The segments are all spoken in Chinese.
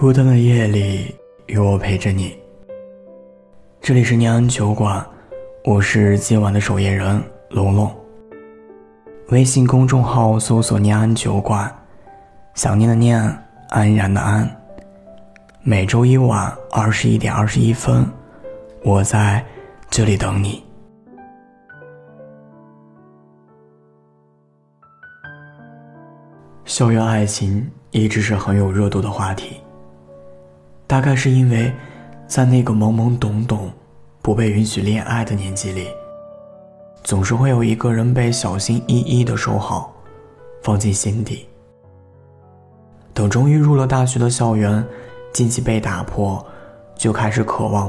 孤单的夜里，有我陪着你。这里是念安酒馆，我是今晚的守夜人龙龙。微信公众号搜索“念安酒馆”，想念的念，安然的安。每周一晚二十一点二十一分，我在这里等你。校园爱情一直是很有热度的话题。大概是因为，在那个懵懵懂懂、不被允许恋爱的年纪里，总是会有一个人被小心翼翼的收好，放进心底。等终于入了大学的校园，禁忌被打破，就开始渴望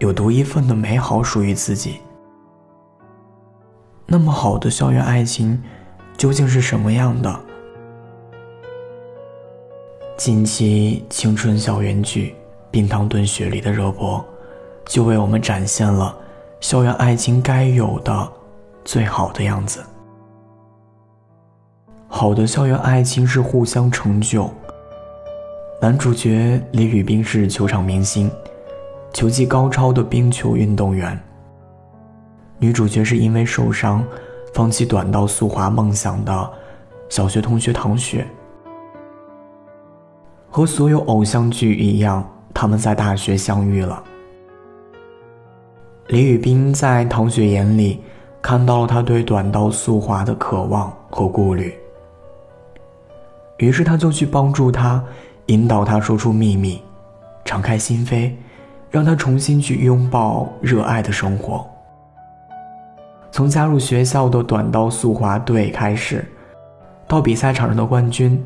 有独一份的美好属于自己。那么好的校园爱情，究竟是什么样的？近期青春校园剧。冰糖炖雪梨的热播，就为我们展现了校园爱情该有的最好的样子。好的校园爱情是互相成就。男主角李宇冰是球场明星，球技高超的冰球运动员。女主角是因为受伤，放弃短道速滑梦想的小学同学唐雪。和所有偶像剧一样。他们在大学相遇了。李宇冰在唐雪眼里看到了他对短道速滑的渴望和顾虑，于是他就去帮助他，引导他说出秘密，敞开心扉，让他重新去拥抱热爱的生活。从加入学校的短道速滑队开始，到比赛场上的冠军，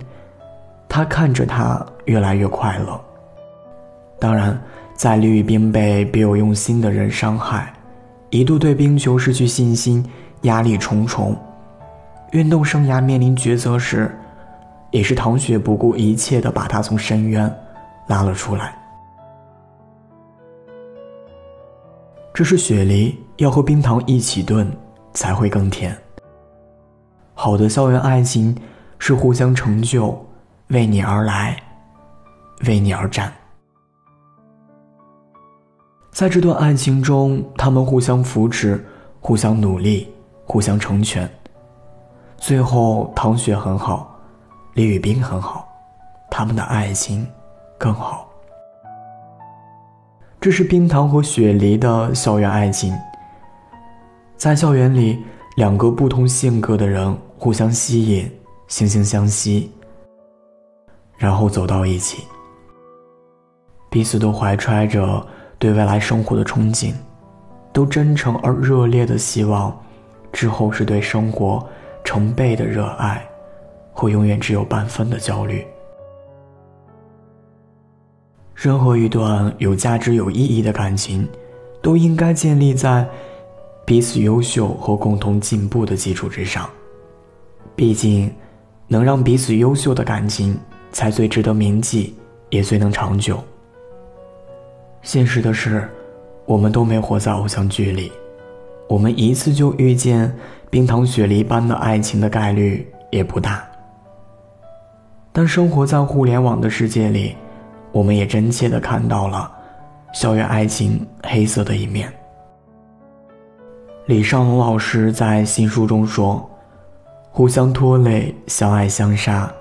他看着他越来越快乐。当然，在李宇冰被别有用心的人伤害，一度对冰球失去信心，压力重重，运动生涯面临抉择时，也是唐雪不顾一切的把他从深渊拉了出来。这是雪梨要和冰糖一起炖才会更甜。好的校园爱情是互相成就，为你而来，为你而战。在这段爱情中，他们互相扶持，互相努力，互相成全。最后，唐雪很好，李宇冰很好，他们的爱情更好。这是冰糖和雪梨的校园爱情。在校园里，两个不同性格的人互相吸引，惺惺相惜，然后走到一起，彼此都怀揣着。对未来生活的憧憬，都真诚而热烈的希望，之后是对生活成倍的热爱，或永远只有半分的焦虑。任何一段有价值、有意义的感情，都应该建立在彼此优秀和共同进步的基础之上。毕竟，能让彼此优秀的感情，才最值得铭记，也最能长久。现实的是，我们都没活在偶像剧里，我们一次就遇见冰糖雪梨般的爱情的概率也不大。但生活在互联网的世界里，我们也真切的看到了校园爱情黑色的一面。李尚龙老师在新书中说：“互相拖累，相爱相杀，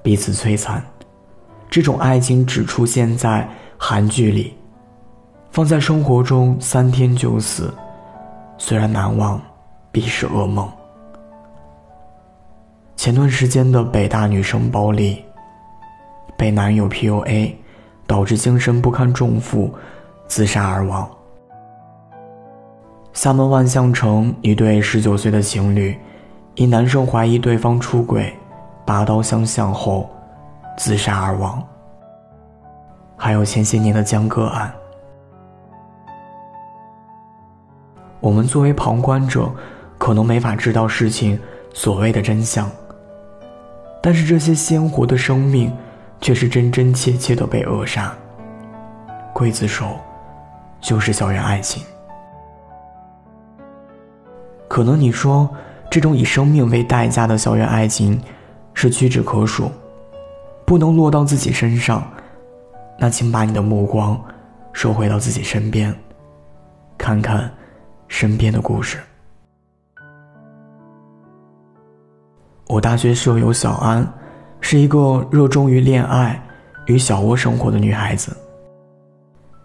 彼此摧残，这种爱情只出现在韩剧里。”放在生活中，三天就死，虽然难忘，必是噩梦。前段时间的北大女生包丽，被男友 PUA，导致精神不堪重负，自杀而亡。厦门万象城一对十九岁的情侣，因男生怀疑对方出轨，拔刀相向后，自杀而亡。还有前些年的江歌案。我们作为旁观者，可能没法知道事情所谓的真相。但是这些鲜活的生命，却是真真切切的被扼杀。刽子手，就是校园爱情。可能你说，这种以生命为代价的校园爱情，是屈指可数，不能落到自己身上。那请把你的目光收回到自己身边，看看身边的故事。我大学舍友小安，是一个热衷于恋爱与小窝生活的女孩子。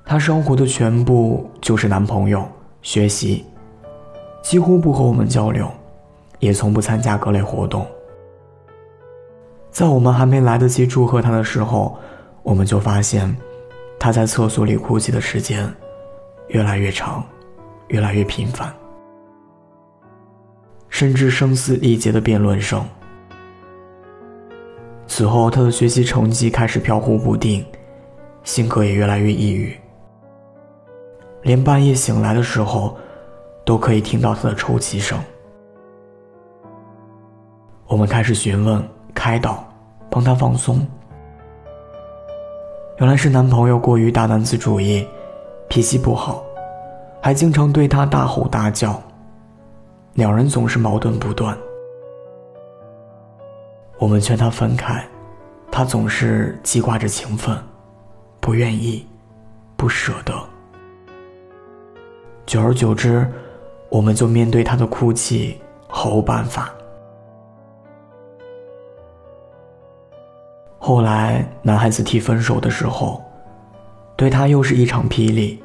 她生活的全部就是男朋友、学习，几乎不和我们交流，也从不参加各类活动。在我们还没来得及祝贺她的时候，我们就发现，她在厕所里哭泣的时间越来越长，越来越频繁，甚至声嘶力竭的辩论声。此后，她的学习成绩开始飘忽不定，性格也越来越抑郁。连半夜醒来的时候，都可以听到他的抽泣声。我们开始询问、开导，帮他放松。原来是男朋友过于大男子主义，脾气不好，还经常对他大吼大叫，两人总是矛盾不断。我们劝他分开，他总是记挂着情分，不愿意，不舍得。久而久之，我们就面对他的哭泣毫无办法。后来，男孩子提分手的时候，对他又是一场霹雳。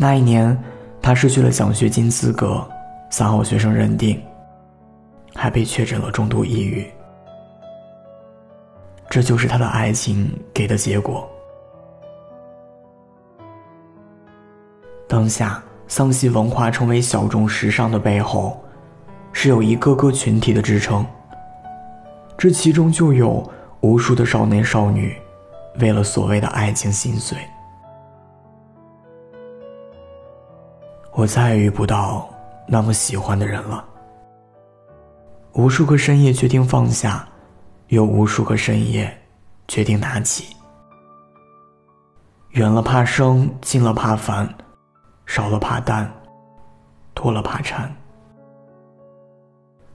那一年，他失去了奖学金资格，三好学生认定，还被确诊了重度抑郁。这就是他的爱情给的结果。当下，丧系文化成为小众时尚的背后，是有一个个群体的支撑。这其中就有无数的少年少女，为了所谓的爱情心碎。我再也遇不到那么喜欢的人了。无数个深夜决定放下，有无数个深夜决定拿起。远了怕生，近了怕烦。少了怕淡，多了怕缠。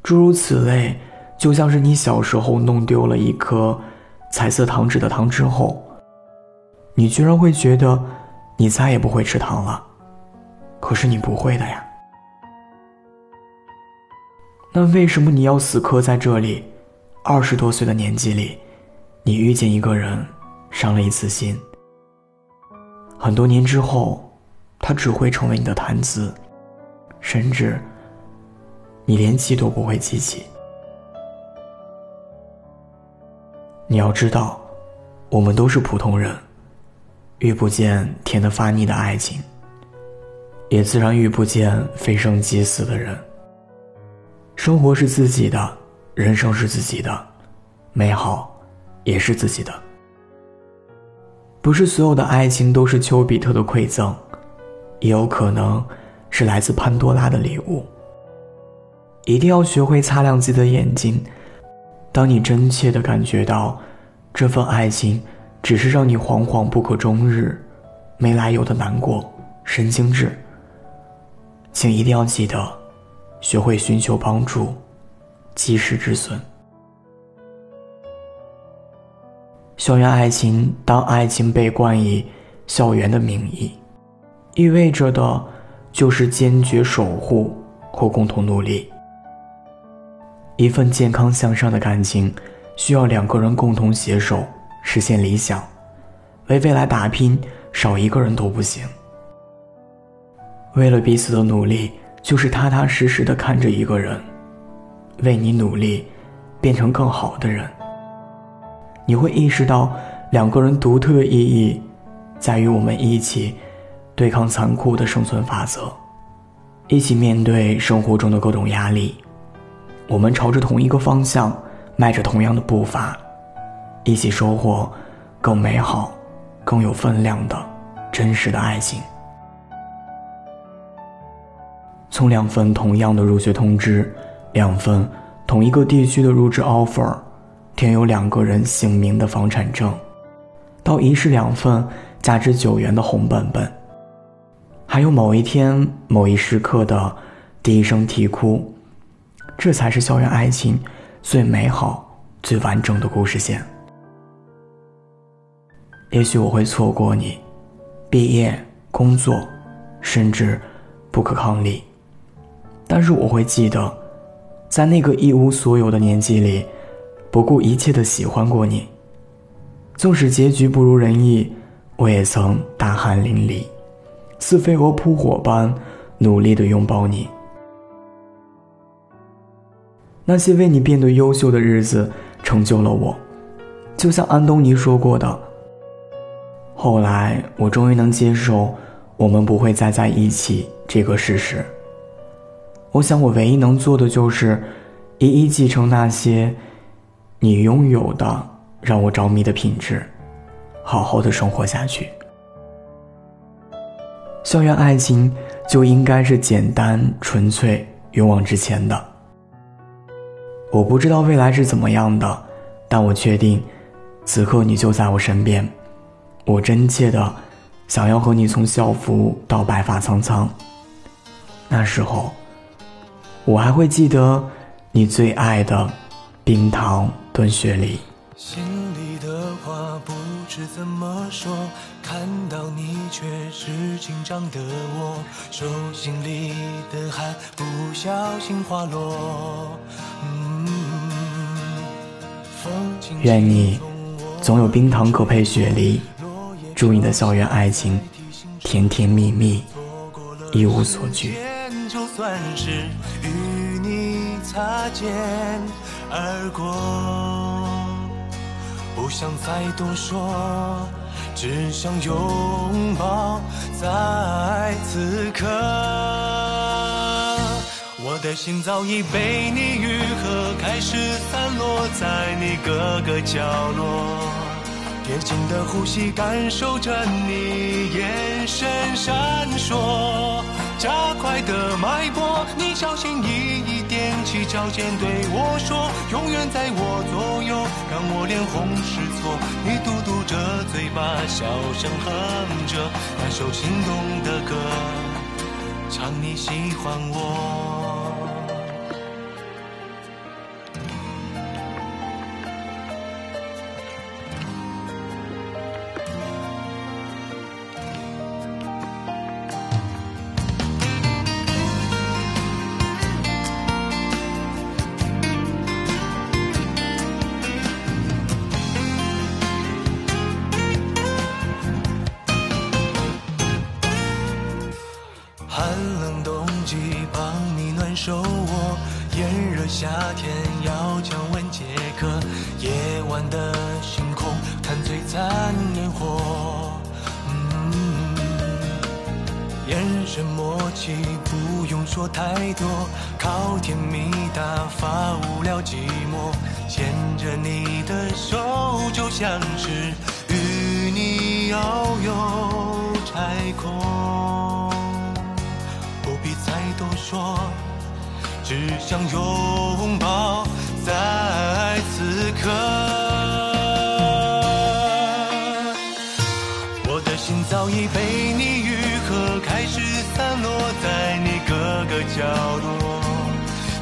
诸如此类，就像是你小时候弄丢了一颗彩色糖纸的糖之后，你居然会觉得你再也不会吃糖了。可是你不会的呀。那为什么你要死磕在这里？二十多岁的年纪里，你遇见一个人，伤了一次心，很多年之后。他只会成为你的谈资，甚至你连记都不会记起。你要知道，我们都是普通人，遇不见甜的发腻的爱情，也自然遇不见非生即死的人。生活是自己的，人生是自己的，美好也是自己的。不是所有的爱情都是丘比特的馈赠。也有可能是来自潘多拉的礼物。一定要学会擦亮自己的眼睛。当你真切的感觉到这份爱情只是让你惶惶不可终日、没来由的难过、神经质，请一定要记得学会寻求帮助，及时止损。校园爱情，当爱情被冠以校园的名义。意味着的，就是坚决守护或共同努力。一份健康向上的感情，需要两个人共同携手实现理想，为未来打拼，少一个人都不行。为了彼此的努力，就是踏踏实实的看着一个人，为你努力，变成更好的人。你会意识到，两个人独特的意义，在于我们一起。对抗残酷的生存法则，一起面对生活中的各种压力，我们朝着同一个方向，迈着同样的步伐，一起收获更美好、更有分量的真实的爱情。从两份同样的入学通知，两份同一个地区的入职 offer，填有两个人姓名的房产证，到一式两份价值九元的红本本。还有某一天、某一时刻的第一声啼哭，这才是校园爱情最美好、最完整的故事线。也许我会错过你，毕业、工作，甚至不可抗力。但是我会记得，在那个一无所有的年纪里，不顾一切的喜欢过你。纵使结局不如人意，我也曾大汗淋漓，似飞蛾扑火般努力的拥抱你。那些为你变得优秀的日子，成就了我。就像安东尼说过的，后来我终于能接受我们不会再在一起这个事实。我想，我唯一能做的就是一一继承那些你拥有的让我着迷的品质，好好的生活下去。校园爱情就应该是简单、纯粹、勇往直前的。我不知道未来是怎么样的，但我确定。此刻你就在我身边，我真切的想要和你从校服到白发苍苍。那时候，我还会记得你最爱的冰糖炖雪梨。心里的话不知怎么说，看到你却是紧张的我，手心里的汗不小心滑落。愿你。总有冰糖可配雪梨，祝你的校园爱情甜甜蜜蜜，一无所惧。算是与你擦肩而过，不想再多说，只想拥抱在此刻。我的心早已被你愈合，开始散落在你各个角落。贴近的呼吸，感受着你眼神闪烁，加快的过，你小心翼翼踮起脚尖对我说，永远在我左右，让我脸红是错。你嘟嘟着嘴巴，小声哼着那首心动的歌，唱你喜欢我。这默契，不用说太多，靠甜蜜打发无聊寂寞。牵着你的手，就像是与你遨游太空，不必再多说。只想拥抱在此刻，我的心早已被你角落。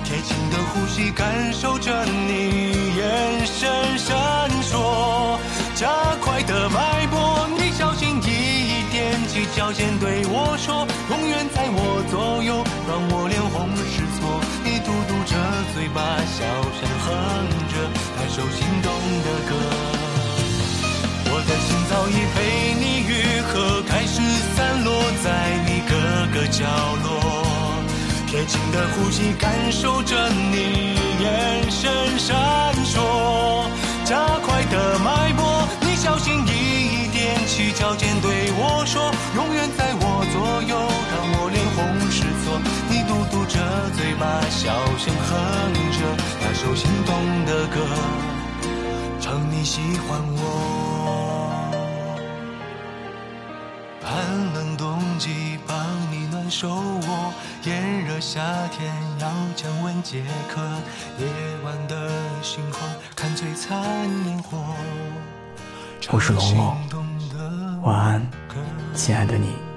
贴近的呼吸，感受着你眼神闪烁，加快的脉搏，你小心翼翼踮起脚尖对我说，永远在我左右，让我脸红失措。你嘟嘟着嘴巴小声哼着那首心动的歌，我的心早已被你愈合，开始散落在你各个角落。贴近的呼吸，感受着你眼神闪烁，加快的脉搏，你小心翼翼踮起脚尖对我说，永远在我左右，让我脸红失措。你嘟嘟着嘴巴，小声哼着那首心动的歌，唱你喜欢我。寒冷冬季帮手握，炎热夏天要降温解渴。夜晚的星空看璀璨烟火。我是龙龙，晚安，亲爱的你。